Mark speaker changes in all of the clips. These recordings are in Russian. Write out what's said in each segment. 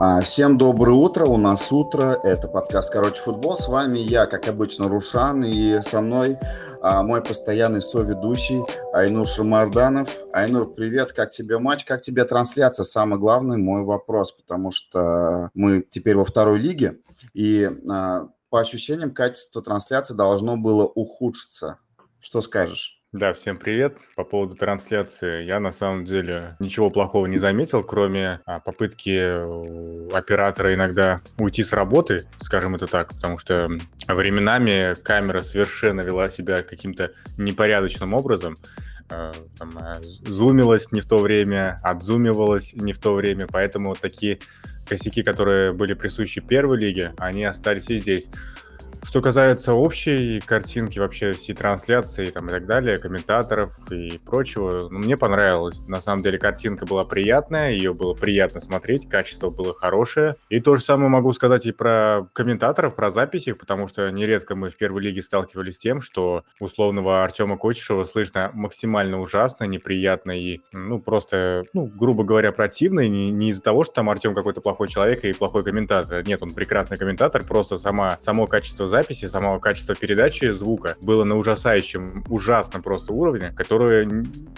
Speaker 1: А, всем доброе утро, у нас утро, это подкаст «Короче, футбол». С вами я, как обычно, Рушан, и со мной а, мой постоянный соведущий Айнур Шамарданов. Айнур, привет, как тебе матч, как тебе трансляция? Самый главный мой вопрос, потому что мы теперь во второй лиге, и а, по ощущениям качество трансляции должно было ухудшиться. Что скажешь?
Speaker 2: Да, всем привет. По поводу трансляции, я на самом деле ничего плохого не заметил, кроме а, попытки э, оператора иногда уйти с работы, скажем это так, потому что временами камера совершенно вела себя каким-то непорядочным образом. Э, там, э, зумилась не в то время, отзумивалась не в то время, поэтому такие косяки, которые были присущи первой лиге, они остались и здесь. Что касается общей картинки, вообще всей трансляции там, и так далее, комментаторов и прочего, ну, мне понравилось. На самом деле картинка была приятная, ее было приятно смотреть, качество было хорошее. И то же самое могу сказать и про комментаторов, про записи, потому что нередко мы в первой лиге сталкивались с тем, что условного Артема Кочешева слышно максимально ужасно, неприятно и, ну, просто, ну, грубо говоря, противно. И не, не из-за того, что там Артем какой-то плохой человек и плохой комментатор. Нет, он прекрасный комментатор, просто сама, само качество записи, самого качества передачи звука было на ужасающем, ужасном просто уровне, которое,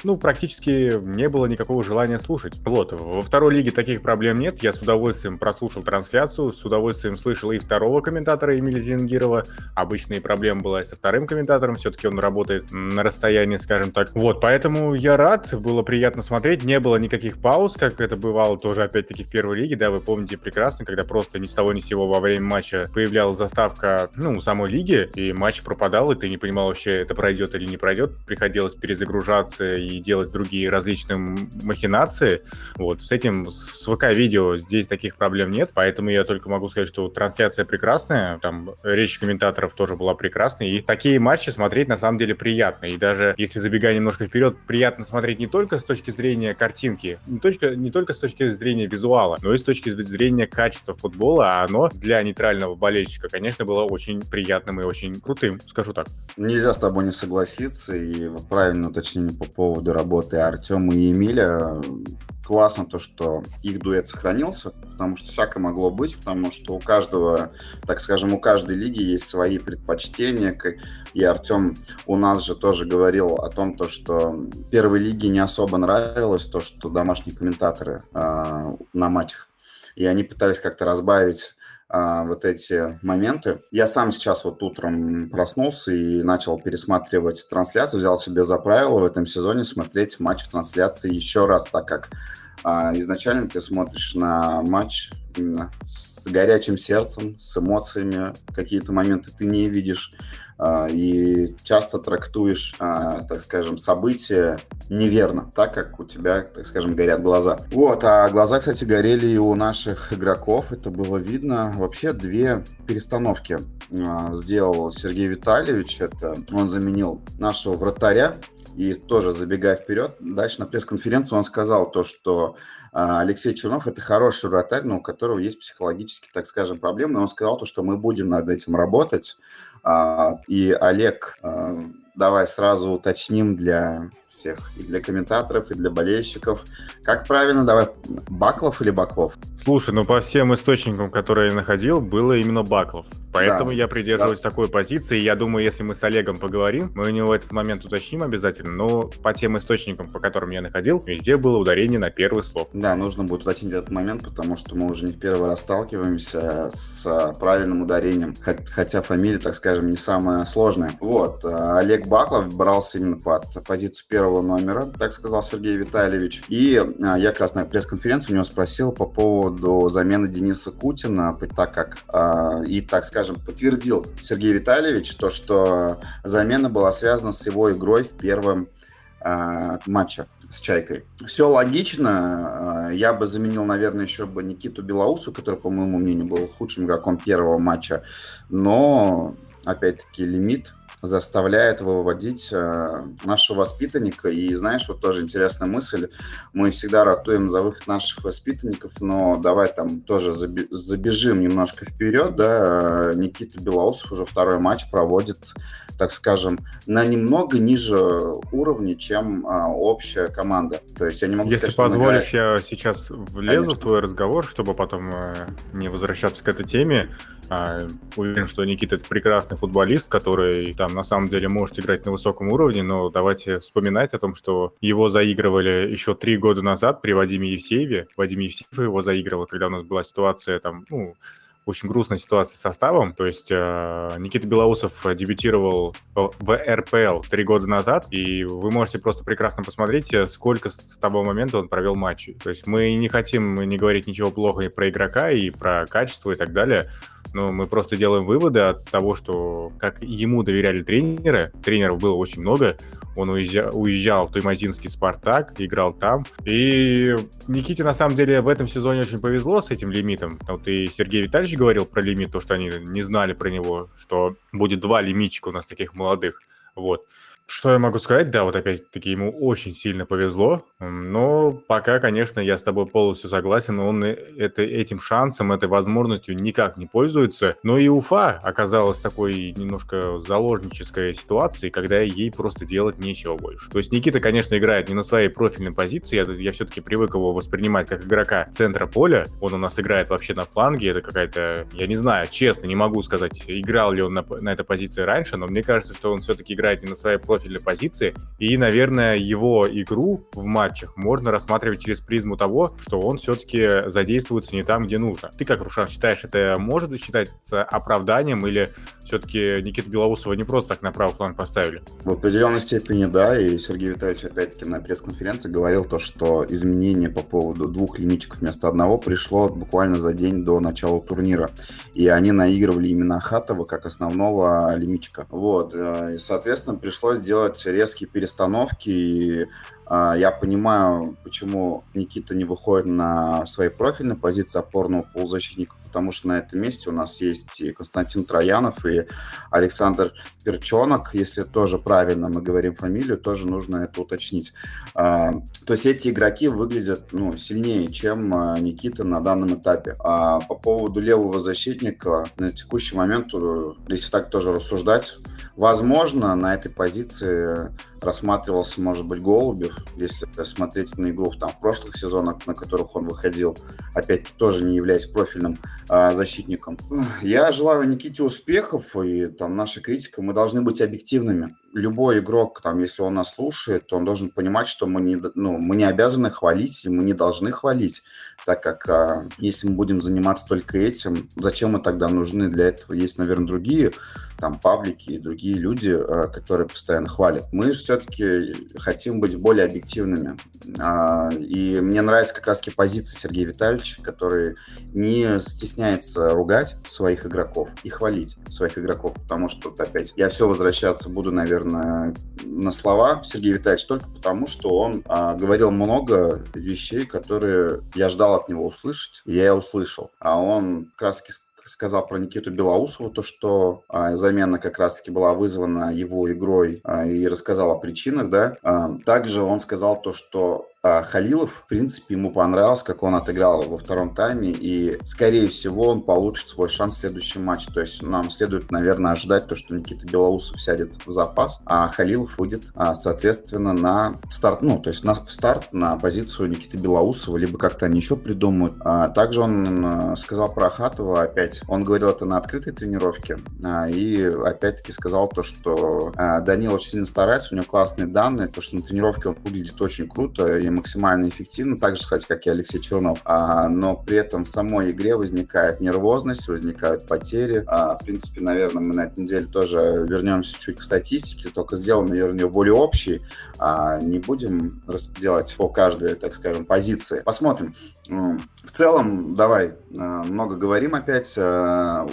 Speaker 2: ну, практически не было никакого желания слушать. Вот, во второй лиге таких проблем нет. Я с удовольствием прослушал трансляцию, с удовольствием слышал и второго комментатора Эмиля Зингирова. Обычные проблемы была и со вторым комментатором, все-таки он работает на расстоянии, скажем так. Вот, поэтому я рад, было приятно смотреть, не было никаких пауз, как это бывало тоже, опять-таки, в первой лиге, да, вы помните прекрасно, когда просто ни с того ни с сего во время матча появлялась заставка, ну, самой лиги, и матч пропадал, и ты не понимал вообще, это пройдет или не пройдет. Приходилось перезагружаться и делать другие различные махинации. Вот, с этим, с ВК-видео здесь таких проблем нет, поэтому я только могу сказать, что трансляция прекрасная, там речь комментаторов тоже была прекрасной, и такие матчи смотреть на самом деле приятно. И даже если забегая немножко вперед, приятно смотреть не только с точки зрения картинки, не только, не только с точки зрения визуала, но и с точки зрения качества футбола, а оно для нейтрального болельщика, конечно, было очень очень приятным и очень крутым, скажу так.
Speaker 1: Нельзя с тобой не согласиться, и правильно уточнение по поводу работы Артема и Эмиля. Классно то, что их дуэт сохранился, потому что всякое могло быть, потому что у каждого, так скажем, у каждой лиги есть свои предпочтения, и Артем у нас же тоже говорил о том, то, что первой лиге не особо нравилось то, что домашние комментаторы э, на матчах, и они пытались как-то разбавить а, вот эти моменты. Я сам сейчас вот утром проснулся и начал пересматривать трансляцию, взял себе за правило в этом сезоне смотреть матч в трансляции еще раз, так как изначально ты смотришь на матч именно с горячим сердцем, с эмоциями, какие-то моменты ты не видишь а, и часто трактуешь, а, так скажем, события неверно, так как у тебя, так скажем, горят глаза. Вот, а глаза, кстати, горели и у наших игроков, это было видно. Вообще две перестановки а, сделал Сергей Витальевич, это он заменил нашего вратаря, и тоже забегая вперед, дальше на пресс-конференцию он сказал то, что Алексей Чернов это хороший вратарь, но у которого есть психологические, так скажем, проблемы. И он сказал то, что мы будем над этим работать. А, и Олег, а, давай сразу уточним для всех, и для комментаторов, и для болельщиков. Как правильно, давай, Баклов или Баклов?
Speaker 2: Слушай, ну по всем источникам, которые я находил, было именно Баклов. Поэтому да, я придерживаюсь да. такой позиции. Я думаю, если мы с Олегом поговорим, мы у него этот момент уточним обязательно. Но по тем источникам, по которым я находил, везде было ударение на первый слог.
Speaker 1: Да, нужно будет уточнить этот момент, потому что мы уже не в первый раз сталкиваемся с правильным ударением. Хотя фамилия, так скажем, не самая сложная. Вот, э, Олег Баклов брался именно под позицию первого номера, так сказал Сергей Витальевич. И э, я как раз на пресс-конференции у него спросил по поводу замены Дениса Кутина, так как и, так скажем, скажем, подтвердил Сергей Витальевич то, что замена была связана с его игрой в первом э, матче с Чайкой. Все логично. А, я бы заменил, наверное, еще бы Никиту Белоусу, который, по моему мнению, был худшим игроком первого матча. Но, опять-таки, лимит заставляет выводить э, нашего воспитанника. И знаешь, вот тоже интересная мысль. Мы всегда ратуем за выход наших воспитанников, но давай там тоже забежим немножко вперед. Да? Никита Белоусов уже второй матч проводит, так скажем, на немного ниже уровня, чем а, общая команда. То есть я не могу
Speaker 2: Если
Speaker 1: сказать,
Speaker 2: позволишь, я сейчас влезу Конечно. в твой разговор, чтобы потом э, не возвращаться к этой теме. А, уверен, что Никита это прекрасный футболист, который там на самом деле может играть на высоком уровне, но давайте вспоминать о том, что его заигрывали еще три года назад при Вадиме Евсееве. Вадим Евсеев его заигрывал, когда у нас была ситуация там, ну, очень грустная ситуация с составом. То есть э, Никита Белоусов дебютировал в РПЛ три года назад, и вы можете просто прекрасно посмотреть, э, сколько с того момента он провел матчей. То есть мы не хотим не говорить ничего плохого и про игрока, и про качество и так далее, но мы просто делаем выводы от того, что как ему доверяли тренеры, тренеров было очень много, он уезжал, уезжал в Туймазинский «Спартак», играл там. И Никите, на самом деле, в этом сезоне очень повезло с этим лимитом. Вот и Сергей Витальевич говорил про лимит, то, что они не знали про него, что будет два лимитчика у нас таких молодых. Вот. Что я могу сказать? Да, вот опять-таки ему очень сильно повезло, но пока, конечно, я с тобой полностью согласен, он это, этим шансом, этой возможностью никак не пользуется. Но и Уфа оказалась такой немножко заложнической ситуацией, когда ей просто делать нечего больше. То есть Никита, конечно, играет не на своей профильной позиции, я, я все-таки привык его воспринимать как игрока центра поля, он у нас играет вообще на фланге, это какая-то, я не знаю, честно, не могу сказать, играл ли он на, на этой позиции раньше, но мне кажется, что он все-таки играет не на своей профильной профильной позиции. И, наверное, его игру в матчах можно рассматривать через призму того, что он все-таки задействуется не там, где нужно. Ты как, Рушан, считаешь, это может считаться оправданием или все-таки Никита Белоусова не просто так на правый фланг поставили?
Speaker 1: В определенной степени да, и Сергей Витальевич опять-таки на пресс-конференции говорил то, что изменение по поводу двух лимитчиков вместо одного пришло буквально за день до начала турнира. И они наигрывали именно Хатова как основного лимитчика. Вот, э, и, соответственно, пришлось делать резкие перестановки и а, я понимаю, почему Никита не выходит на своей профильной позиции опорного полузащитника, потому что на этом месте у нас есть и Константин Троянов, и Александр Перчонок. Если тоже правильно мы говорим фамилию, тоже нужно это уточнить. А, то есть эти игроки выглядят ну, сильнее, чем а, Никита на данном этапе. А по поводу левого защитника, на текущий момент, э, если так тоже рассуждать, возможно, на этой позиции рассматривался, может быть, Голубев, если смотреть на игру там, в прошлых сезонах, на которых он выходил, опять-таки тоже не являясь профильным а, защитником. Я желаю Никите успехов, и там наша критика, мы должны быть объективными. Любой игрок, там, если он нас слушает, он должен понимать, что мы не, ну, мы не обязаны хвалить, и мы не должны хвалить, так как а, если мы будем заниматься только этим, зачем мы тогда нужны? Для этого есть, наверное, другие там паблики и другие люди, а, которые постоянно хвалят. Мы же все-таки хотим быть более объективными. А, и мне нравится как раз позиция Сергея Витальевича, который не стесняется ругать своих игроков и хвалить своих игроков, потому что, опять, я все возвращаться буду, наверное, на слова Сергея Витальевича только потому, что он а, говорил много вещей, которые я ждал от него услышать, и я услышал. А он как раз сказал про Никиту Белоусову, то, что а, замена как раз-таки была вызвана его игрой а, и рассказал о причинах, да. А, также он сказал то, что а Халилов, в принципе, ему понравилось, как он отыграл во втором тайме, и, скорее всего, он получит свой шанс в следующем матче. То есть нам следует, наверное, ожидать то, что Никита Белоусов сядет в запас, а Халилов выйдет, а, соответственно, на старт, ну, то есть на старт, на позицию Никиты Белоусова, либо как-то они еще придумают. А также он сказал про Хатова опять. Он говорил это на открытой тренировке, и опять-таки сказал то, что Данил очень сильно старается, у него классные данные, то, что на тренировке он выглядит очень круто, и максимально эффективно, так же, кстати, как и Алексей Чернов. А, но при этом в самой игре возникает нервозность, возникают потери. А, в принципе, наверное, мы на этой неделе тоже вернемся чуть к статистике, только сделаем, наверное, более общий. А, не будем делать по каждой, так скажем, позиции. Посмотрим. В целом, давай, а, много говорим опять, а,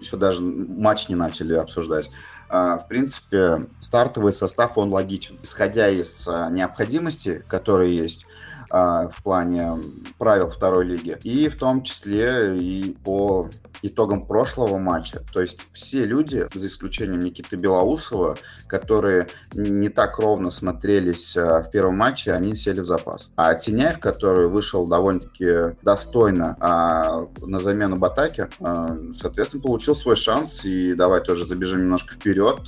Speaker 1: еще даже матч не начали обсуждать. А, в принципе, стартовый состав, он логичен. Исходя из а, необходимости, которые есть, а, в плане правил второй лиги, и в том числе и по итогам прошлого матча. То есть все люди, за исключением Никиты Белоусова, которые не так ровно смотрелись э, в первом матче, они сели в запас. А Теняев, который вышел довольно-таки достойно а, на замену Батаке, а, соответственно, получил свой шанс. И давай тоже забежим немножко вперед.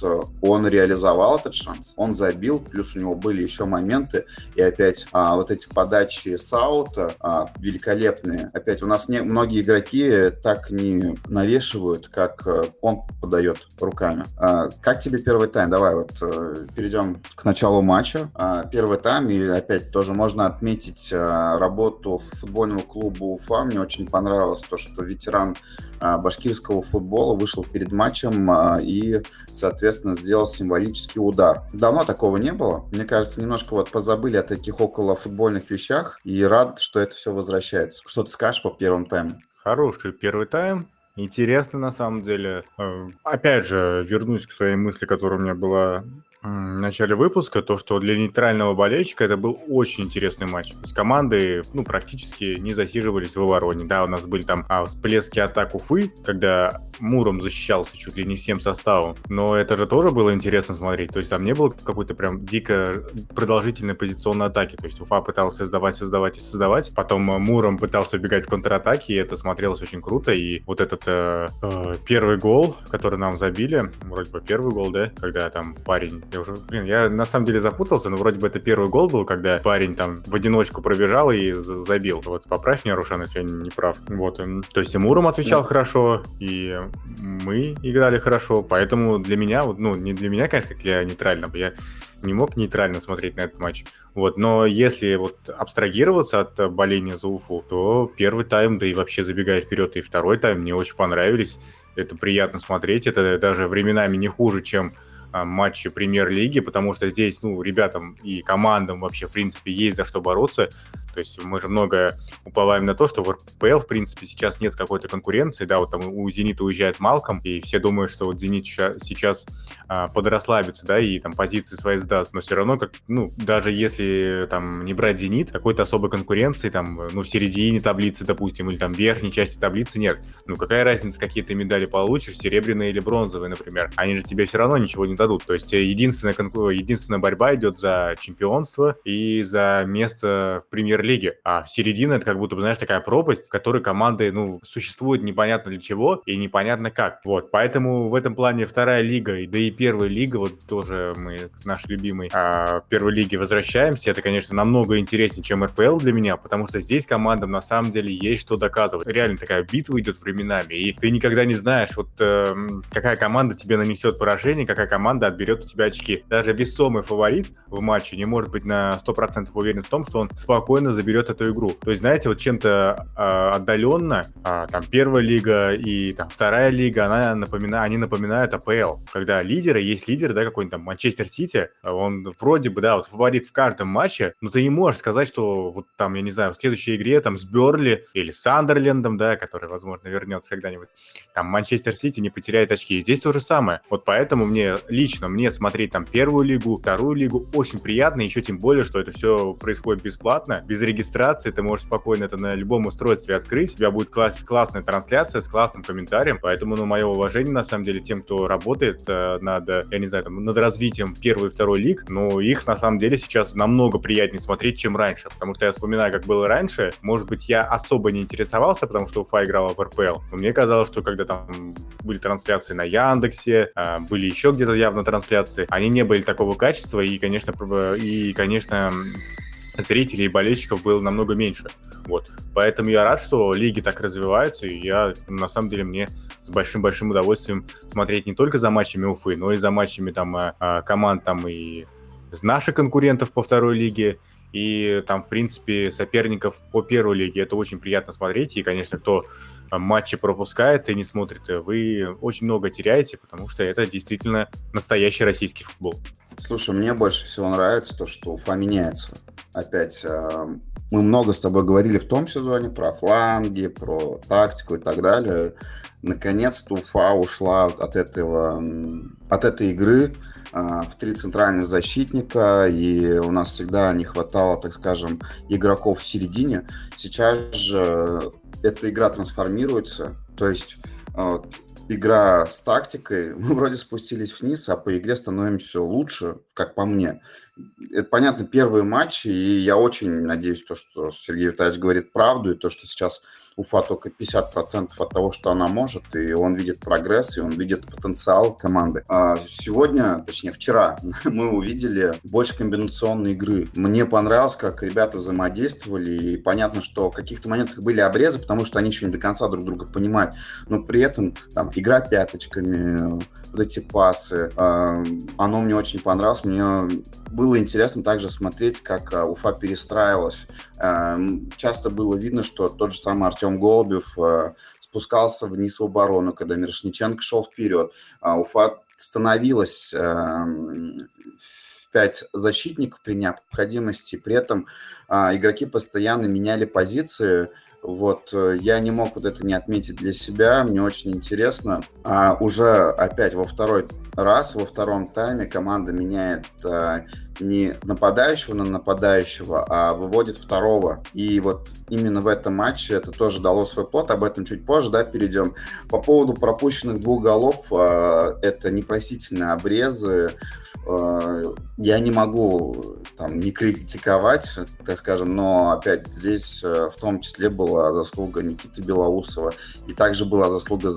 Speaker 1: Он реализовал этот шанс, он забил, плюс у него были еще моменты. И опять а, вот эти подачи Саута а, великолепные. Опять у нас не, многие игроки так не навешивают, как э, он подает руками. А, как тебе первый тайм? Давай вот э, перейдем к началу матча. А, первый тайм, и опять тоже можно отметить а, работу футбольного клуба Уфа. Мне очень понравилось то, что ветеран башкирского футбола вышел перед матчем а, и, соответственно, сделал символический удар. Давно такого не было. Мне кажется, немножко вот позабыли о таких около футбольных вещах и рад, что это все возвращается. Что ты скажешь по первому тайму?
Speaker 2: Хороший первый тайм. Интересно на самом деле. Э, опять же, вернусь к своей мысли, которая у меня была в начале выпуска, то, что для нейтрального болельщика это был очень интересный матч. То есть команды, ну, практически не засиживались в обороне. Да, у нас были там а, всплески атак Уфы, когда Муром защищался чуть ли не всем составом. Но это же тоже было интересно смотреть. То есть там не было какой-то прям дико продолжительной позиционной атаки. То есть Уфа пытался создавать, создавать и создавать. Потом э, Муром пытался убегать в контратаке, и это смотрелось очень круто. И вот этот э, э, первый гол, который нам забили, вроде бы первый гол, да, когда там парень я уже, блин, я на самом деле запутался, но вроде бы это первый гол был, когда парень там в одиночку пробежал и забил. Вот поправь меня, Рушан, если я не прав. Вот, то есть и Муром отвечал да. хорошо, и мы играли хорошо, поэтому для меня, вот, ну, не для меня, конечно, как для нейтрального, я не мог нейтрально смотреть на этот матч. Вот, но если вот абстрагироваться от боления за Уфу, то первый тайм, да и вообще забегая вперед, и второй тайм мне очень понравились. Это приятно смотреть, это даже временами не хуже, чем матчи премьер-лиги, потому что здесь, ну, ребятам и командам вообще, в принципе, есть за что бороться. То есть мы же много уповаем на то, что в РПЛ, в принципе, сейчас нет какой-то конкуренции, да, вот там у «Зенита» уезжает Малком, и все думают, что вот «Зенит» сейчас а, подрасслабится, да, и там позиции свои сдаст, но все равно, как, ну, даже если там не брать «Зенит», какой-то особой конкуренции, там, ну, в середине таблицы, допустим, или там в верхней части таблицы нет. Ну, какая разница, какие ты медали получишь, серебряные или бронзовые, например, они же тебе все равно ничего не дадут. То есть единственная, единственная борьба идет за чемпионство и за место в премьер лиге. А середина это как будто бы, знаешь, такая пропасть, в которой команды, ну, существуют непонятно для чего и непонятно как. Вот, поэтому в этом плане вторая лига, да и первая лига, вот тоже мы к нашей любимой а, первой лиге возвращаемся. Это, конечно, намного интереснее, чем РПЛ для меня, потому что здесь командам на самом деле есть что доказывать. Реально такая битва идет временами, и ты никогда не знаешь, вот э, какая команда тебе нанесет поражение, какая команда отберет у тебя очки. Даже весомый фаворит в матче не может быть на 100% уверен в том, что он спокойно заберет эту игру. То есть, знаете, вот чем-то э, отдаленно, э, там, первая лига и там вторая лига, она напоминает, они напоминают АПЛ, когда лидеры, есть лидер, да, какой-нибудь там Манчестер Сити, он вроде бы, да, вот фаворит в каждом матче, но ты не можешь сказать, что вот там, я не знаю, в следующей игре там с Берли или с Андерлендом, да, который, возможно, вернется когда-нибудь, там Манчестер Сити не потеряет очки. И здесь то же самое. Вот поэтому мне лично, мне смотреть там первую лигу, вторую лигу очень приятно, еще тем более, что это все происходит бесплатно, без регистрации, ты можешь спокойно это на любом устройстве открыть, у тебя будет класс, классная трансляция с классным комментарием, поэтому, ну, мое уважение, на самом деле, тем, кто работает э, над, я не знаю, там, над развитием первой и второй лиг, ну, их, на самом деле, сейчас намного приятнее смотреть, чем раньше, потому что я вспоминаю, как было раньше, может быть, я особо не интересовался, потому что Уфа играла в РПЛ, но мне казалось, что когда там были трансляции на Яндексе, э, были еще где-то явно трансляции, они не были такого качества, и, конечно, и, конечно, зрителей и болельщиков было намного меньше. Вот. Поэтому я рад, что лиги так развиваются, и я, на самом деле, мне с большим-большим удовольствием смотреть не только за матчами Уфы, но и за матчами там а, а, команд там и наших конкурентов по второй лиге, и там, в принципе, соперников по первой лиге. Это очень приятно смотреть, и, конечно, кто матчи пропускает и не смотрит, вы очень много теряете, потому что это действительно настоящий российский футбол.
Speaker 1: Слушай, мне больше всего нравится то, что Уфа меняется. Опять, э, мы много с тобой говорили в том сезоне про фланги, про тактику и так далее. Наконец-то Уфа ушла от этого, от этой игры э, в три центральных защитника, и у нас всегда не хватало, так скажем, игроков в середине. Сейчас же эта игра трансформируется, то есть вот, игра с тактикой. Мы вроде спустились вниз, а по игре становимся лучше, как по мне. Это, понятно, первые матчи, и я очень надеюсь, то, что Сергей Витальевич говорит правду, и то, что сейчас Уфа только 50% от того, что она может, и он видит прогресс, и он видит потенциал команды. А сегодня, точнее вчера, мы увидели больше комбинационной игры. Мне понравилось, как ребята взаимодействовали, и понятно, что в каких-то моментах были обрезы, потому что они еще не до конца друг друга понимают, но при этом там игра пяточками, вот эти пасы, а, оно мне очень понравилось, мне было интересно также смотреть, как а, Уфа перестраивалась. Эм, часто было видно, что тот же самый Артем Голубев э, спускался вниз в оборону, когда Мирошниченко шел вперед. А Уфа становилась эм, пять защитников при необходимости. При этом а, игроки постоянно меняли позиции. Вот э, я не мог вот это не отметить для себя. Мне очень интересно. А уже опять во второй раз, во втором тайме команда меняет а, не нападающего на нападающего, а выводит второго. И вот именно в этом матче это тоже дало свой плод, об этом чуть позже, да, перейдем. По поводу пропущенных двух голов, а, это непростительные обрезы, а, я не могу там не критиковать, так скажем, но опять здесь э, в том числе была заслуга Никиты Белоусова, и также была заслуга, а,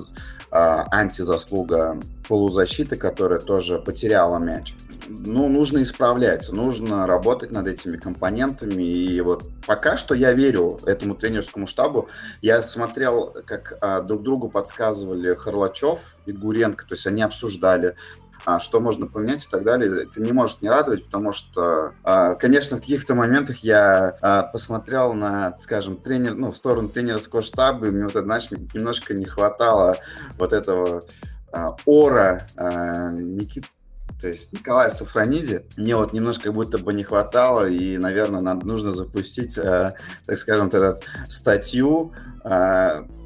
Speaker 1: антизаслуга полузащиты, которая тоже потеряла мяч ну, нужно исправлять, нужно работать над этими компонентами. И вот пока что я верю этому тренерскому штабу. Я смотрел, как а, друг другу подсказывали Харлачев и Гуренко, то есть они обсуждали, что можно поменять и так далее. Это не может не радовать, потому что, а, конечно, в каких-то моментах я а, посмотрел на, скажем, тренер, ну, в сторону тренерского штаба, и мне вот, знаешь, немножко не хватало вот этого а, ора а, Никиты то есть Николай Сафрониди, мне вот немножко как будто бы не хватало, и, наверное, надо, нужно запустить, так скажем, эту статью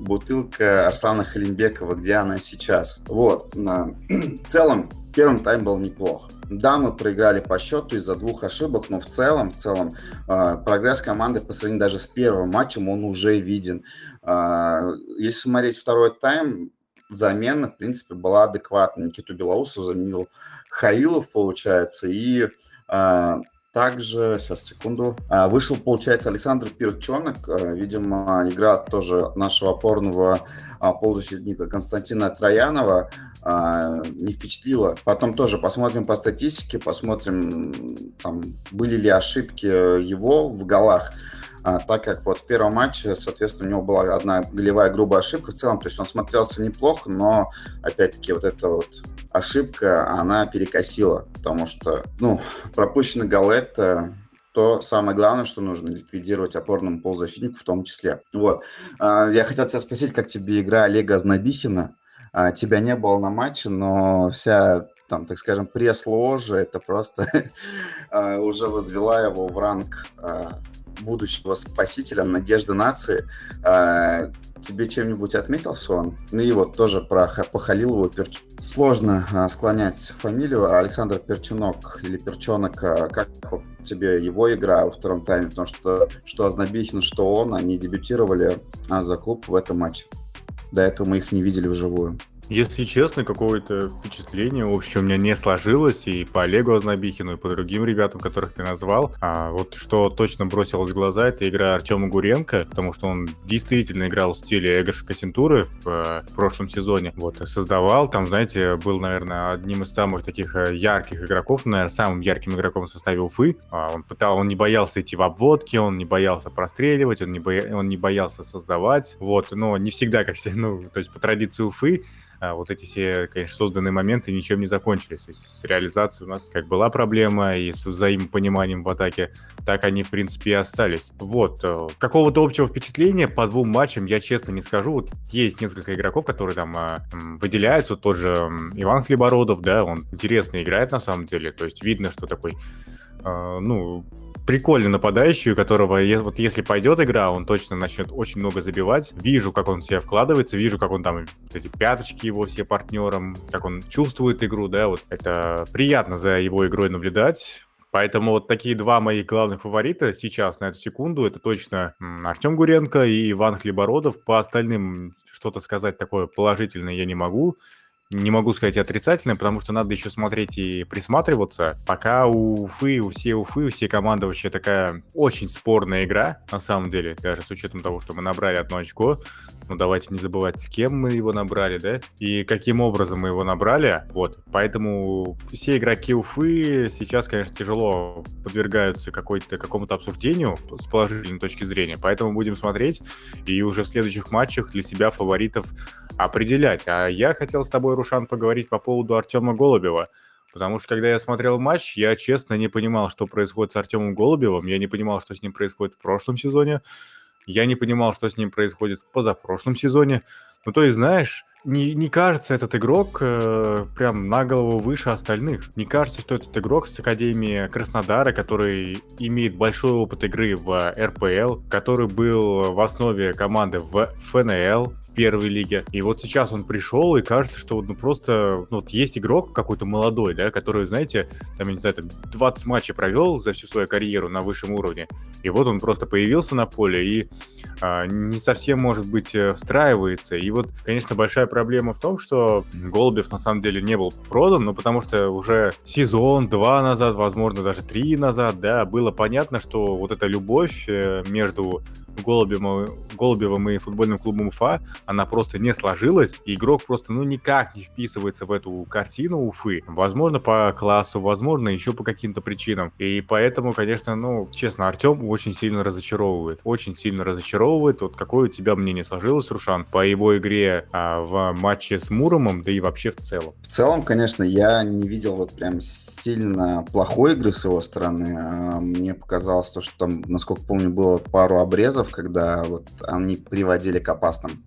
Speaker 1: «Бутылка Арслана Халимбекова. Где она сейчас?». Вот. В целом, первый тайм был неплох. Да, мы проиграли по счету из-за двух ошибок, но в целом, в целом э, прогресс команды по сравнению даже с первым матчем, он уже виден. Э, если смотреть второй тайм, замена, в принципе, была адекватна. Никиту Белоусов заменил Хаилов, получается, и а, также, сейчас, секунду, а, вышел, получается, Александр Перчонок, а, видимо, игра тоже нашего опорного а, полузащитника Константина Троянова а, не впечатлила. Потом тоже посмотрим по статистике, посмотрим, там, были ли ошибки его в голах. А, так как вот в первом матче, соответственно, у него была одна голевая грубая ошибка в целом, то есть он смотрелся неплохо, но, опять-таки, вот эта вот ошибка, она перекосила, потому что, ну, пропущенный гол это то самое главное, что нужно ликвидировать опорному полузащитнику в том числе. Вот. А, я хотел тебя спросить, как тебе игра Олега Знобихина? А, тебя не было на матче, но вся там, так скажем, пресс-ложа, это просто уже возвела его в ранг будущего спасителя, надежды нации. А, тебе чем-нибудь отметился он? Ну и вот тоже про по Халилову Перч... Сложно а, склонять фамилию. Александр Перчинок или Перчонок, а, как тебе его игра во втором тайме? Потому что что Азнабихин, что он, они дебютировали а, за клуб в этом матче. До этого мы их не видели вживую.
Speaker 2: Если честно, какое-то впечатление, в общем, у меня не сложилось и по Олегу Ознобихину, и по другим ребятам, которых ты назвал. А вот что точно бросилось в глаза, это игра Артема Гуренко, потому что он действительно играл в стиле Эгоша Кассентуры в, э, в прошлом сезоне. Вот, создавал, там, знаете, был, наверное, одним из самых таких э, ярких игроков, наверное, самым ярким игроком в составе Уфы. А он пытал, он не боялся идти в обводки, он не боялся простреливать, он не, бо... он не боялся создавать. Вот, но не всегда, как все, ну, то есть по традиции Уфы, а вот эти все, конечно, созданные моменты ничем не закончились. То есть с реализацией у нас как была проблема, и с взаимопониманием в атаке, так они, в принципе, и остались. Вот. Э, какого-то общего впечатления по двум матчам я честно не скажу. Вот есть несколько игроков, которые там э, выделяются. Вот тот же Иван Хлебородов, да, он интересно играет на самом деле. То есть видно, что такой, э, ну, прикольный нападающий, у которого, вот если пойдет игра, он точно начнет очень много забивать. Вижу, как он себя вкладывается, вижу, как он там, вот эти пяточки его все партнерам, как он чувствует игру, да, вот это приятно за его игрой наблюдать Поэтому вот такие два моих главных фаворита сейчас на эту секунду, это точно Артем Гуренко и Иван Хлебородов. По остальным что-то сказать такое положительное я не могу не могу сказать отрицательное, потому что надо еще смотреть и присматриваться. Пока у Уфы, у все Уфы, у все команды вообще такая очень спорная игра, на самом деле, даже с учетом того, что мы набрали одно очко. Но давайте не забывать, с кем мы его набрали, да, и каким образом мы его набрали. Вот, поэтому все игроки Уфы сейчас, конечно, тяжело подвергаются какой-то какому-то обсуждению с положительной точки зрения. Поэтому будем смотреть и уже в следующих матчах для себя фаворитов определять. А я хотел с тобой, Рушан, поговорить по поводу Артема Голубева. Потому что, когда я смотрел матч, я честно не понимал, что происходит с Артемом Голубевым. Я не понимал, что с ним происходит в прошлом сезоне. Я не понимал, что с ним происходит в позапрошлом сезоне. Ну, то есть, знаешь, не, не кажется этот игрок э, прям на голову выше остальных. Не кажется, что этот игрок с Академии Краснодара, который имеет большой опыт игры в РПЛ, который был в основе команды в ФНЛ, первой лиге. И вот сейчас он пришел, и кажется, что ну, просто ну, вот есть игрок какой-то молодой, да, который, знаете, там, я не знаю, там 20 матчей провел за всю свою карьеру на высшем уровне. И вот он просто появился на поле и а, не совсем, может быть, э, встраивается. И вот, конечно, большая проблема в том, что Голубев на самом деле не был продан, но потому что уже сезон, два назад, возможно, даже три назад, да, было понятно, что вот эта любовь э, между Голубевым, Голубевым и футбольным клубом Уфа, она просто не сложилась, и игрок просто, ну, никак не вписывается в эту картину Уфы. Возможно, по классу, возможно, еще по каким-то причинам. И поэтому, конечно, ну, честно, Артем очень сильно разочаровывает. Очень сильно разочаровывает. Вот какое у тебя мнение сложилось, Рушан, по его игре а, в матче с Муромом, да и вообще в целом?
Speaker 1: В целом, конечно, я не видел вот прям сильно плохой игры с его стороны. А, мне показалось то, что там, насколько помню, было пару обрезов, моментов, когда вот они приводили к опасным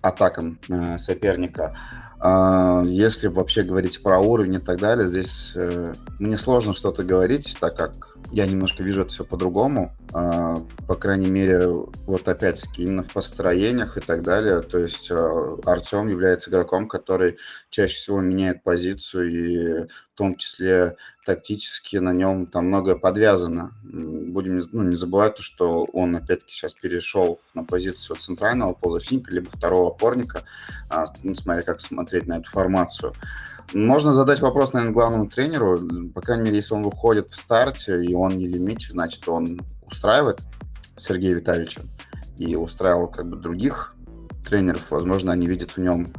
Speaker 1: атакам э, соперника. Э, если вообще говорить про уровень и так далее, здесь э, мне сложно что-то говорить, так как я немножко вижу это все по-другому. Э, по крайней мере, вот опять-таки именно в построениях и так далее. То есть э, Артем является игроком, который чаще всего меняет позицию и в том числе тактически на нем там многое подвязано. Будем ну, не забывать то, что он опять-таки сейчас перешел на позицию центрального полузащитника либо второго опорника, а, ну, смотря как смотреть на эту формацию. Можно задать вопрос, наверное, главному тренеру. По крайней мере, если он выходит в старте, и он не лимит, значит, он устраивает Сергея Витальевича и устраивал как бы других тренеров. Возможно, они видят в нем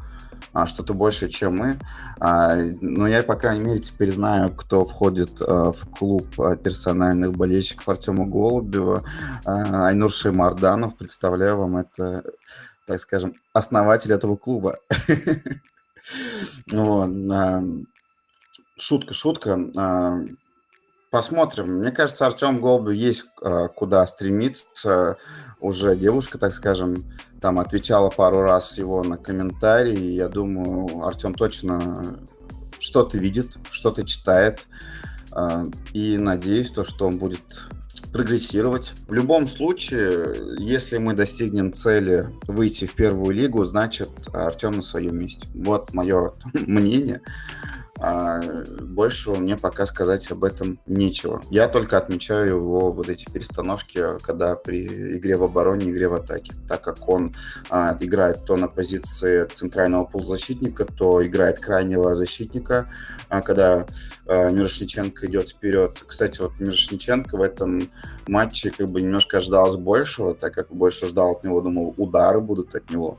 Speaker 1: а, что-то большее, чем мы. А, но я, по крайней мере, теперь знаю, кто входит а, в клуб а, персональных болельщиков Артема Голубева, а, Айнур Шеймарданов. Представляю вам это, так скажем, основатель этого клуба. Шутка, шутка. Посмотрим. Мне кажется, Артем Голубев есть куда стремиться. Уже девушка, так скажем, там отвечала пару раз его на комментарии. Я думаю, Артем точно что-то видит, что-то читает. А, и надеюсь, то, что он будет прогрессировать. В любом случае, если мы достигнем цели выйти в первую лигу, значит Артем на своем месте. Вот мое мнение. А больше мне пока сказать об этом нечего. Я только отмечаю его вот эти перестановки, когда при игре в обороне, игре в атаке, так как он а, играет то на позиции центрального полузащитника, то играет крайнего защитника, а, когда а, Мирошниченко идет вперед. Кстати, вот Мирошниченко в этом матче как бы немножко ожидалось большего, так как больше ждал от него, думал, удары будут от него.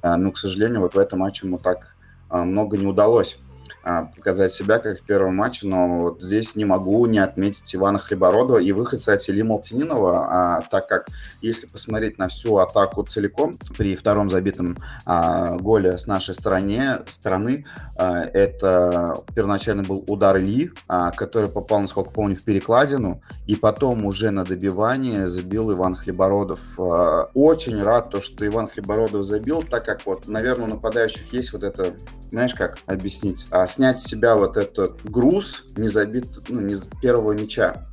Speaker 1: А, но, к сожалению, вот в этом матче ему так а, много не удалось. А, показать себя, как в первом матче, но вот здесь не могу не отметить Ивана Хлебородова и выход, кстати, Ли Малтининова, а, так как если посмотреть на всю атаку целиком, при втором забитом а, голе с нашей стороне, стороны, а, это первоначально был удар Ли, а, который попал, насколько помню, в перекладину, и потом уже на добивание забил Иван Хлебородов. А, очень рад, то, что Иван Хлебородов забил, так как вот, наверное, у нападающих есть вот это, знаешь как объяснить, а, снять с себя вот этот груз не забит, ну, не первого мяча.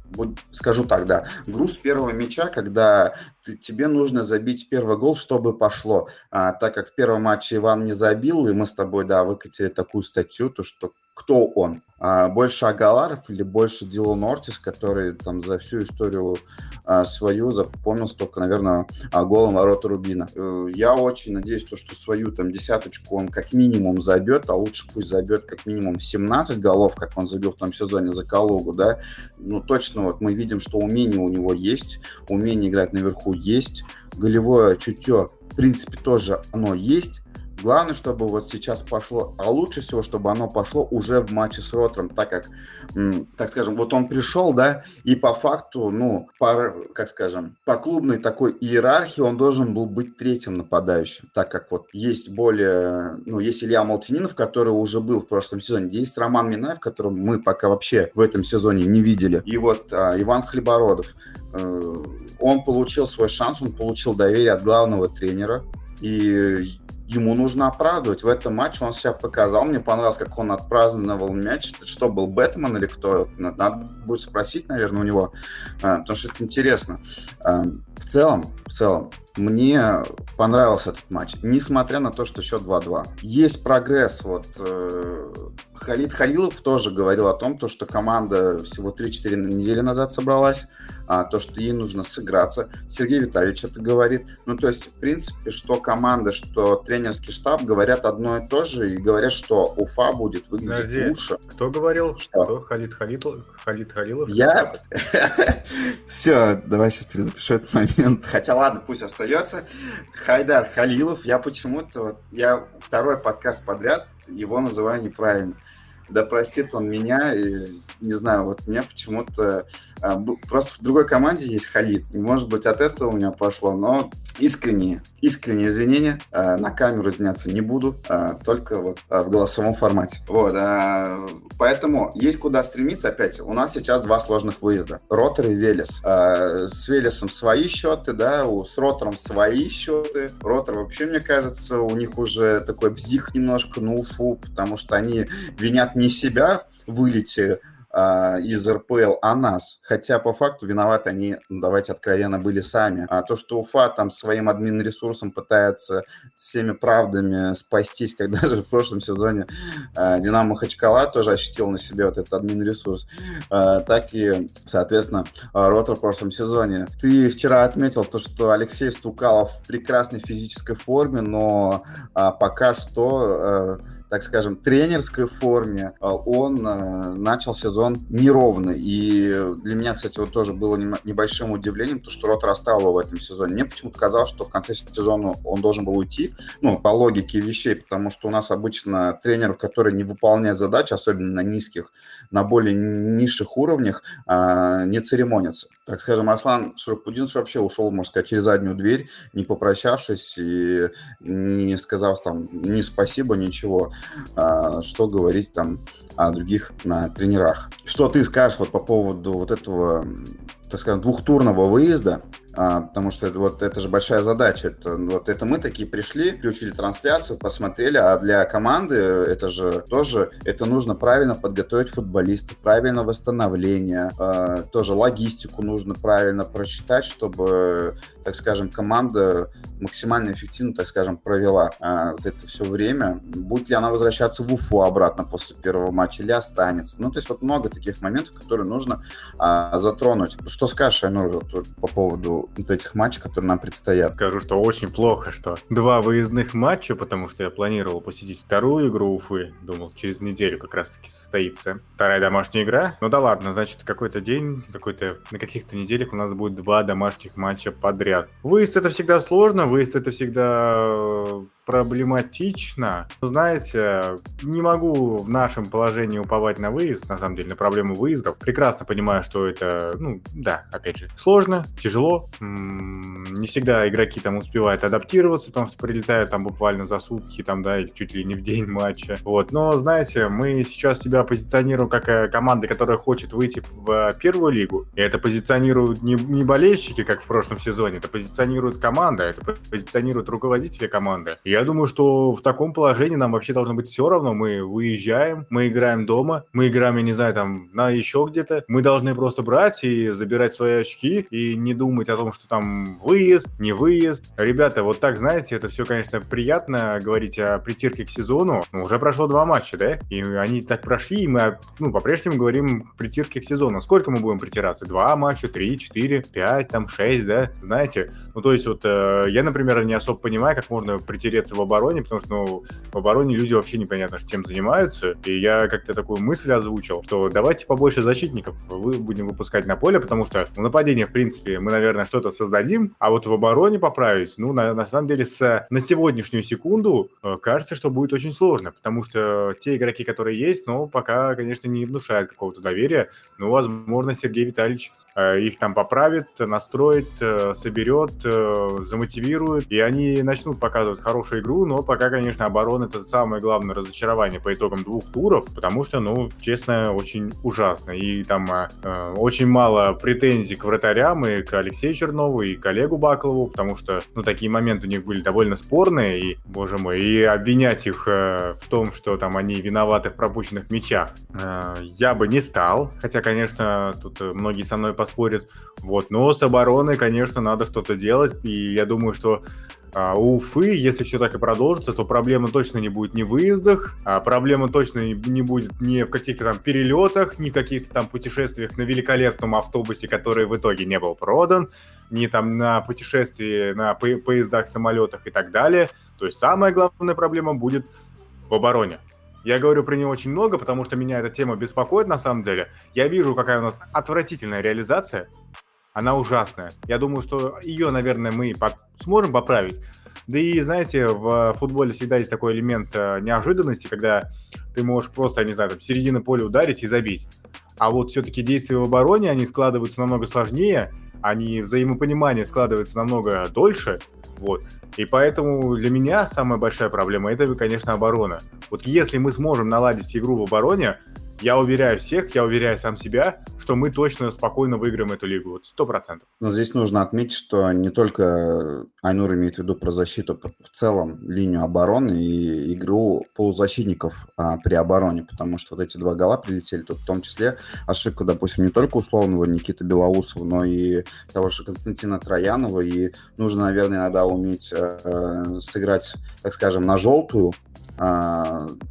Speaker 1: скажу так, да, груз первого мяча, когда ты, тебе нужно забить первый гол, чтобы пошло. А, так как в первом матче Иван не забил, и мы с тобой, да, выкатили такую статью, то что кто он? А, больше Агаларов или больше Дилон Ортис, который там за всю историю а, свою запомнился только, наверное, а, голом ворота Рубина. Э, я очень надеюсь, то, что свою там десяточку он как минимум забьет, а лучше пусть забьет как минимум 17 голов, как он забил в том сезоне за Калугу, да. Ну, точно вот мы видим, что умение у него есть, умение играть наверху есть, голевое чутье, в принципе, тоже оно есть, Главное, чтобы вот сейчас пошло, а лучше всего, чтобы оно пошло уже в матче с Ротором, так как, так скажем, вот он пришел, да, и по факту, ну, по, как скажем, по клубной такой иерархии он должен был быть третьим нападающим, так как вот есть более, ну, есть Илья Малтининов, который уже был в прошлом сезоне, есть Роман Минаев, которого мы пока вообще в этом сезоне не видели, и вот а, Иван Хлебородов, э, он получил свой шанс, он получил доверие от главного тренера, и ему нужно оправдывать. В этом матче он себя показал. Мне понравилось, как он отпраздновал мяч. Это что, был Бэтмен или кто? Надо будет спросить, наверное, у него, а, потому что это интересно. А, в целом, в целом, мне понравился этот матч, несмотря на то, что счет 2-2. Есть прогресс. Вот э, Халид Халилов тоже говорил о том, то, что команда всего 3-4 недели назад собралась а, то, что ей нужно сыграться. Сергей Витальевич это говорит. Ну, то есть, в принципе, что команда, что тренерский штаб говорят одно и то же, и говорят, что Уфа будет выглядеть Подожди, лучше.
Speaker 2: Кто говорил? Что? Кто? Халид, Халид, Халид Халилов?
Speaker 1: Я? Все, давай сейчас перезапишу этот момент. Хотя, ладно, пусть остается. Хайдар Халилов, я почему-то, я второй подкаст подряд его называю неправильно. Да простит он меня, и не знаю, вот мне почему-то просто в другой команде есть Халид, может быть от этого у меня пошло, но искренние, искренние извинения, а, на камеру извиняться не буду, а, только вот а, в голосовом формате. Вот, а, поэтому есть куда стремиться опять. У нас сейчас два сложных выезда, Ротор и Велес. А, с Велесом свои счеты, да, с Ротором свои счеты. Ротор вообще, мне кажется, у них уже такой бзих немножко на Уфу, потому что они винят не себя в вылете а, из РПЛ, а нас. Хотя по факту виноваты они, ну, давайте откровенно, были сами. А то, что Уфа там своим админ-ресурсом пытается всеми правдами спастись, когда же в прошлом сезоне а, Динамо Хачкала тоже ощутил на себе вот этот админ-ресурс, а, так и, соответственно, Ротор в прошлом сезоне. Ты вчера отметил то, что Алексей Стукалов в прекрасной физической форме, но а, пока что а, так скажем, тренерской форме, а, он а, начал сезон неровно. И для меня, кстати, вот тоже было небольшим удивлением, то, что Ротор оставил в этом сезоне. Мне почему-то казалось, что в конце сезона он должен был уйти, ну, по логике вещей, потому что у нас обычно тренеров, которые не выполняют задачи, особенно на низких, на более низших уровнях, а, не церемонятся. Так скажем, Арслан Шарапудинович вообще ушел, можно сказать, через заднюю дверь, не попрощавшись и не сказав там ни спасибо, ничего. А, что говорить там о других на тренерах. Что ты скажешь вот по поводу вот этого, так скажем, двухтурного выезда? А, потому что вот это же большая задача. Это, вот это мы такие пришли, включили трансляцию, посмотрели, а для команды это же тоже, это нужно правильно подготовить футболистов, правильно восстановление, э, тоже логистику нужно правильно просчитать, чтобы так скажем, команда максимально эффективно, так скажем, провела а, вот это все время. Будет ли она возвращаться в Уфу обратно после первого матча или останется? Ну, то есть вот много таких моментов, которые нужно а, затронуть. Что скажешь, Айнур, по поводу вот этих матчей, которые нам предстоят?
Speaker 2: Скажу, что очень плохо, что два выездных матча, потому что я планировал посетить вторую игру Уфы. Думал, через неделю как раз-таки состоится вторая домашняя игра. Ну да ладно, значит, какой-то день, какой-то на каких-то неделях у нас будет два домашних матча подряд. Выезд это всегда сложно, выезд это всегда э, проблематично. Знаете, не могу в нашем положении уповать на выезд, на самом деле, на проблему выездов. Прекрасно понимаю, что это, ну, да, опять же, сложно, тяжело. Не всегда игроки там успевают адаптироваться, потому что прилетают там буквально за сутки, там, да, или чуть ли не в день матча. Вот, но, знаете, мы сейчас себя позиционируем как э, команда, которая хочет выйти в первую лигу. И это позиционируют не, не болельщики, как в прошлом сезоне, это позиционирует команда, это позиционирует руководители команды. Я Я думаю, что в таком положении нам вообще должно быть все равно. Мы выезжаем, мы играем дома, мы играем, я не знаю, там, на еще где-то. Мы должны просто брать и забирать свои очки и не думать о том, что там выезд, не выезд. Ребята, вот так, знаете, это все, конечно, приятно говорить о притирке к сезону. Но уже прошло два матча, да? И они так прошли, и мы, ну, по-прежнему говорим притирки к сезону. Сколько мы будем притираться? Два матча, три, четыре, пять, там, шесть, да? Знаете? Ну, то есть вот э, я, например, не особо понимаю, как можно притереться в обороне, потому что, ну, в обороне люди вообще непонятно, чем занимаются. И я как-то такую мысль озвучил, что давайте побольше защитников вы будем выпускать на поле, потому что в нападении, в принципе, мы, наверное, что-то создадим, а вот в обороне поправить, ну, на, на самом деле, с, на сегодняшнюю секунду э, кажется, что будет очень сложно, потому что те игроки, которые есть, ну, пока, конечно, не внушают какого-то доверия, но, возможно, Сергей Витальевич их там поправит, настроит, э, соберет, э, замотивирует, и они начнут показывать хорошую игру, но пока, конечно, оборона это самое главное разочарование по итогам двух туров, потому что, ну, честно, очень ужасно. И там э, очень мало претензий к вратарям и к Алексею Чернову, и к Олегу Баклову, потому что, ну, такие моменты у них были довольно спорные, и, боже мой, и обвинять их э, в том, что там они виноваты в пропущенных мячах, э, я бы не стал, хотя, конечно, тут многие со мной поспорят. Вот. Но с обороной, конечно, надо что-то делать. И я думаю, что а, у Уфы, если все так и продолжится, то проблема точно не будет ни в выездах, а проблема точно не будет ни в каких-то там перелетах, ни в каких-то там путешествиях на великолепном автобусе, который в итоге не был продан, ни там на путешествии на по поездах, самолетах и так далее. То есть самая главная проблема будет в обороне. Я говорю про нее очень много, потому что меня эта тема беспокоит на самом деле. Я вижу, какая у нас отвратительная реализация. Она ужасная. Я думаю, что ее, наверное, мы под... сможем поправить. Да и, знаете, в футболе всегда есть такой элемент э, неожиданности, когда ты можешь просто, не знаю, там, середины поля ударить и забить. А вот все-таки действия в обороне, они складываются намного сложнее, они взаимопонимание складывается намного дольше, вот. И поэтому для меня самая большая проблема это, конечно, оборона. Вот если мы сможем наладить игру в обороне, я уверяю всех, я уверяю сам себя, что мы точно спокойно выиграем эту лигу. Вот сто процентов.
Speaker 1: Но здесь нужно отметить, что не только Айнур имеет в виду про защиту, в целом линию обороны и игру полузащитников а, при обороне, потому что вот эти два гола прилетели, тут в том числе ошибка, допустим, не только условного Никиты Белоусова, но и того же Константина Троянова, и нужно, наверное, иногда уметь э, сыграть, так скажем, на желтую,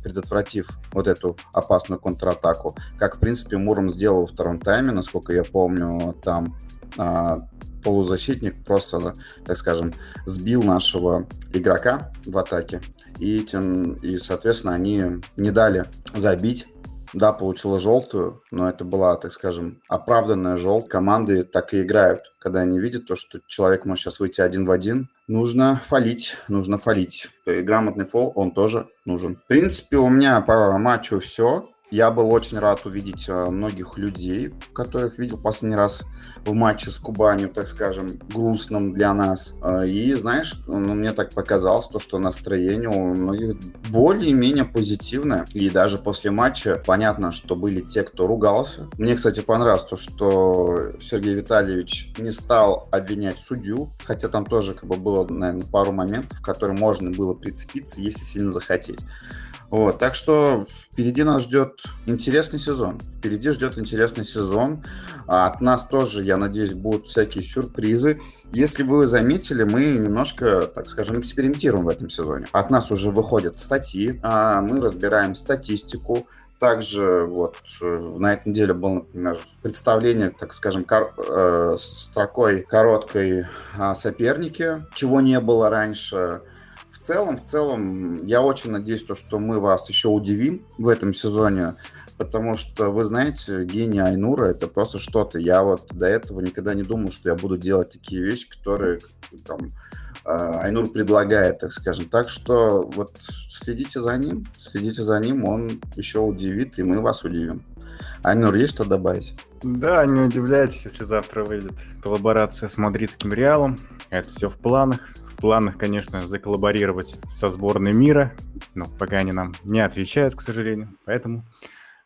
Speaker 1: предотвратив вот эту опасную контратаку. Как, в принципе, Муром сделал во втором тайме, насколько я помню, там а, полузащитник просто, так скажем, сбил нашего игрока в атаке. И, тем, и соответственно, они не дали забить да, получила желтую, но это была, так скажем, оправданная желтая. Команды так и играют, когда они видят то, что человек может сейчас выйти один в один. Нужно фалить, нужно фалить. И грамотный фол, он тоже нужен. В принципе, у меня по матчу все. Я был очень рад увидеть э, многих людей, которых видел последний раз в матче с Кубанью, так скажем, грустным для нас. Э, и, знаешь, ну, мне так показалось, то, что настроение у многих более-менее позитивное. И даже после матча понятно, что были те, кто ругался. Мне, кстати, понравилось то, что Сергей Витальевич не стал обвинять судью, хотя там тоже как бы было, наверное, пару моментов, в которые можно было прицепиться, если сильно захотеть. Вот, так что впереди нас ждет интересный сезон. Впереди ждет интересный сезон. А от нас тоже, я надеюсь, будут всякие сюрпризы. Если вы заметили, мы немножко, так скажем, экспериментируем в этом сезоне. От нас уже выходят статьи, а мы разбираем статистику, также вот э, на этой неделе было, например, представление, так скажем, кор- э, строкой короткой о сопернике, чего не было раньше в целом, в целом, я очень надеюсь, то, что мы вас еще удивим в этом сезоне, потому что, вы знаете, гений Айнура — это просто что-то. Я вот до этого никогда не думал, что я буду делать такие вещи, которые там, а, Айнур предлагает, так скажем. Так что вот следите за ним, следите за ним, он еще удивит, и мы вас удивим. Айнур, есть что добавить?
Speaker 2: Да, не удивляйтесь, если завтра выйдет коллаборация с мадридским Реалом. Это все в планах планах, конечно, заколлаборировать со сборной мира, но пока они нам не отвечают, к сожалению. Поэтому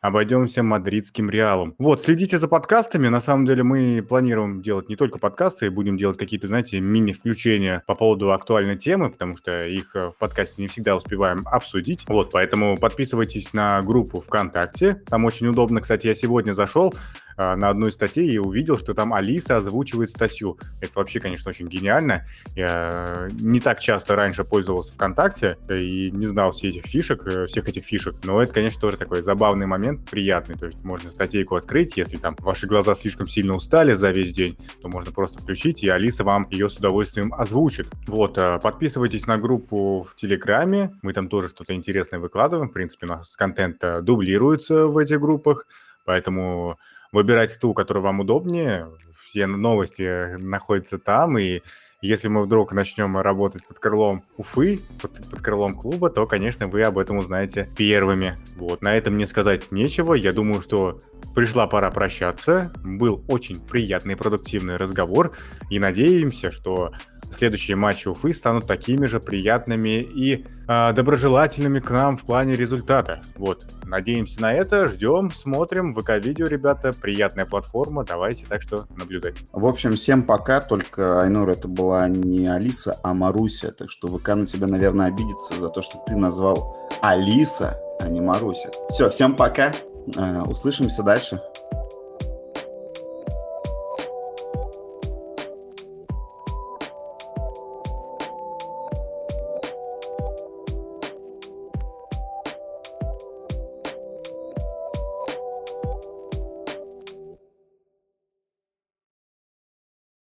Speaker 2: обойдемся мадридским Реалом. Вот, следите за подкастами. На самом деле мы планируем делать не только подкасты, будем делать какие-то, знаете, мини-включения по поводу актуальной темы, потому что их э, в подкасте не всегда успеваем обсудить. Вот, поэтому подписывайтесь на группу ВКонтакте. Там очень удобно. Кстати, я сегодня зашел, на одной статье и увидел, что там Алиса озвучивает Стасю. Это вообще, конечно, очень гениально. Я не так часто раньше пользовался ВКонтакте и не знал все этих фишек, э, всех этих фишек, но это, конечно, тоже такой забавный момент, приятный. То есть можно статейку открыть, если там ваши глаза слишком сильно устали за весь день, то можно просто включить, и Алиса вам ее с удовольствием озвучит. Вот, э, подписывайтесь на группу в Телеграме, мы там тоже что-то интересное выкладываем. В принципе, у нас контент э, дублируется в этих группах, поэтому выбирайте ту, которая вам удобнее. Все новости находятся там, и если мы вдруг начнем работать под крылом Уфы, под, под крылом клуба, то, конечно, вы об этом узнаете первыми. Вот, на этом мне сказать нечего. Я думаю, что пришла пора прощаться. Был очень приятный и продуктивный разговор. И надеемся, что следующие матчи Уфы станут такими же приятными и э, доброжелательными к нам в плане результата. Вот, надеемся на это, ждем, смотрим. ВК-видео, ребята, приятная платформа, давайте, так что наблюдайте.
Speaker 1: В общем, всем пока, только, Айнур, это была не Алиса, а Маруся, так что ВК на тебя, наверное, обидится за то, что ты назвал Алиса, а не Маруся. Все, всем пока, э, услышимся дальше.